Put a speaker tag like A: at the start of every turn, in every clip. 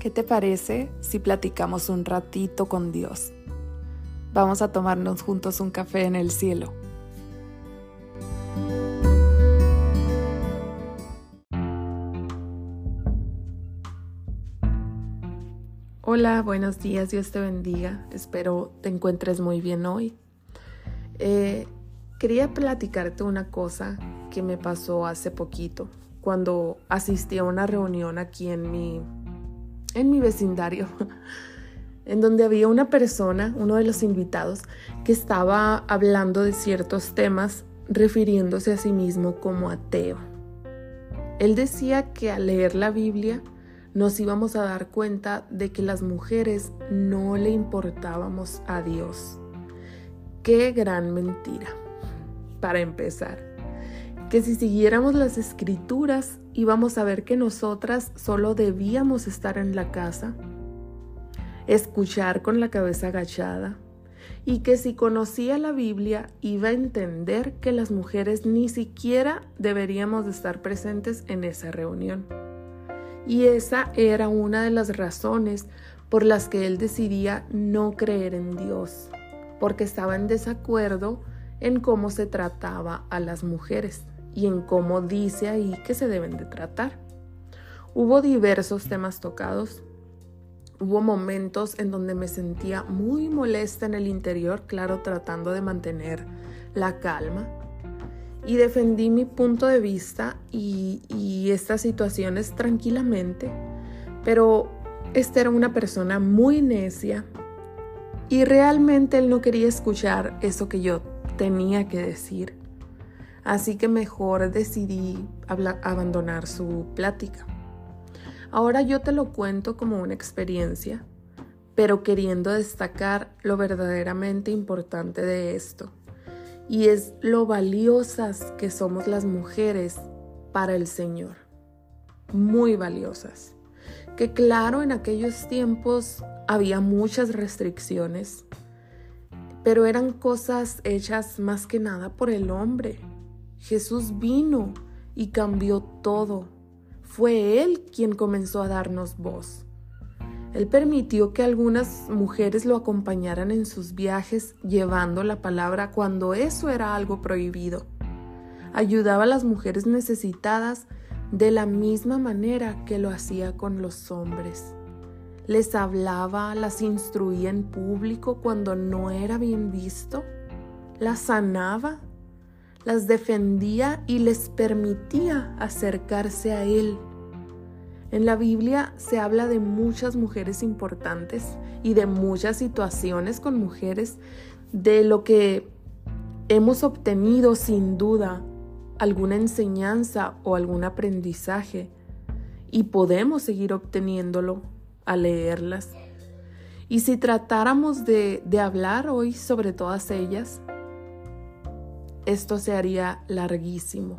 A: ¿Qué te parece si platicamos un ratito con Dios? Vamos a tomarnos juntos un café en el cielo. Hola, buenos días, Dios te bendiga. Espero te encuentres muy bien hoy. Eh, quería platicarte una cosa que me pasó hace poquito, cuando asistí a una reunión aquí en mi, en mi vecindario, en donde había una persona, uno de los invitados, que estaba hablando de ciertos temas refiriéndose a sí mismo como ateo. Él decía que al leer la Biblia, nos íbamos a dar cuenta de que las mujeres no le importábamos a Dios. Qué gran mentira. Para empezar, que si siguiéramos las escrituras íbamos a ver que nosotras solo debíamos estar en la casa, escuchar con la cabeza agachada, y que si conocía la Biblia iba a entender que las mujeres ni siquiera deberíamos de estar presentes en esa reunión. Y esa era una de las razones por las que él decidía no creer en Dios, porque estaba en desacuerdo en cómo se trataba a las mujeres y en cómo dice ahí que se deben de tratar. Hubo diversos temas tocados. Hubo momentos en donde me sentía muy molesta en el interior, claro, tratando de mantener la calma y defendí mi punto de vista y, estas situaciones tranquilamente, pero esta era una persona muy necia y realmente él no quería escuchar eso que yo tenía que decir. Así que mejor decidí abandonar su plática. Ahora yo te lo cuento como una experiencia, pero queriendo destacar lo verdaderamente importante de esto y es lo valiosas que somos las mujeres para el Señor. Muy valiosas. Que claro, en aquellos tiempos había muchas restricciones, pero eran cosas hechas más que nada por el hombre. Jesús vino y cambió todo. Fue Él quien comenzó a darnos voz. Él permitió que algunas mujeres lo acompañaran en sus viajes llevando la palabra cuando eso era algo prohibido. Ayudaba a las mujeres necesitadas de la misma manera que lo hacía con los hombres. Les hablaba, las instruía en público cuando no era bien visto, las sanaba, las defendía y les permitía acercarse a Él en la Biblia se habla de muchas mujeres importantes y de muchas situaciones con mujeres, de lo que hemos obtenido sin duda alguna enseñanza o algún aprendizaje y podemos seguir obteniéndolo al leerlas. Y si tratáramos de, de hablar hoy sobre todas ellas, esto se haría larguísimo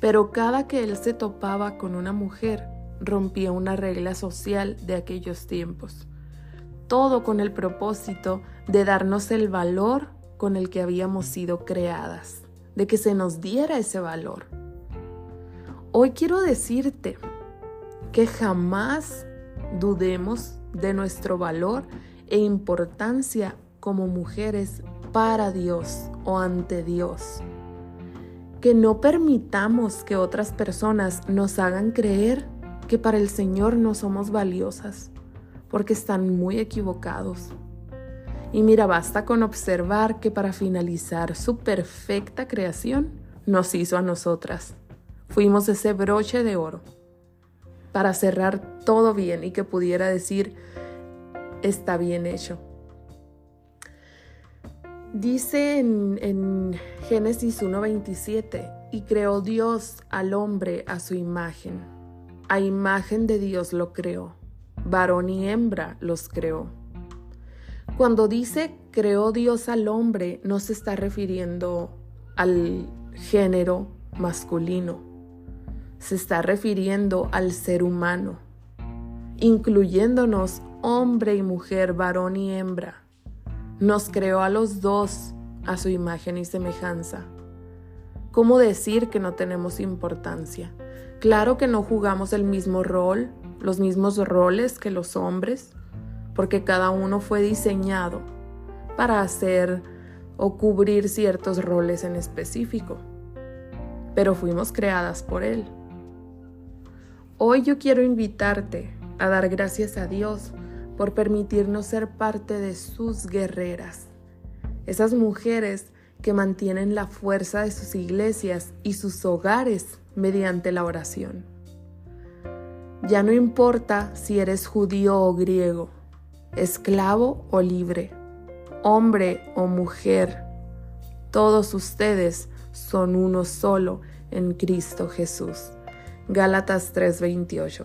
A: pero cada que él se topaba con una mujer, rompía una regla social de aquellos tiempos. Todo con el propósito de darnos el valor con el que habíamos sido creadas, de que se nos diera ese valor. Hoy quiero decirte que jamás dudemos de nuestro valor e importancia como mujeres para Dios o ante Dios que no permitamos que otras personas nos hagan creer que para el Señor no somos valiosas, porque están muy equivocados. Y mira, basta con observar que para finalizar su perfecta creación nos hizo a nosotras. Fuimos ese broche de oro para cerrar todo bien y que pudiera decir, está bien hecho. Dice en, Génesis 1.27, y creó Dios al hombre a su imagen. A imagen de Dios lo creó. Varón y hembra los creó. Cuando dice creó Dios al hombre, no se está refiriendo al género masculino. Se está refiriendo al ser humano, incluyéndonos hombre y mujer, varón y hembra nos creó a los dos a su imagen y semejanza. ¿Cómo decir que no tenemos importancia? Claro que no jugamos el mismo rol, los mismos roles que los hombres, porque cada uno fue diseñado para hacer o cubrir ciertos roles en específico, pero fuimos creadas por Él. Hoy yo quiero invitarte a dar gracias a Dios por permitirnos ser parte de sus guerreras, esas mujeres que mantienen la fuerza de sus iglesias y sus hogares mediante la oración. Ya no importa si eres judío o griego, esclavo o libre, hombre o mujer, todos ustedes son uno solo en Cristo Jesús. Gálatas 3:28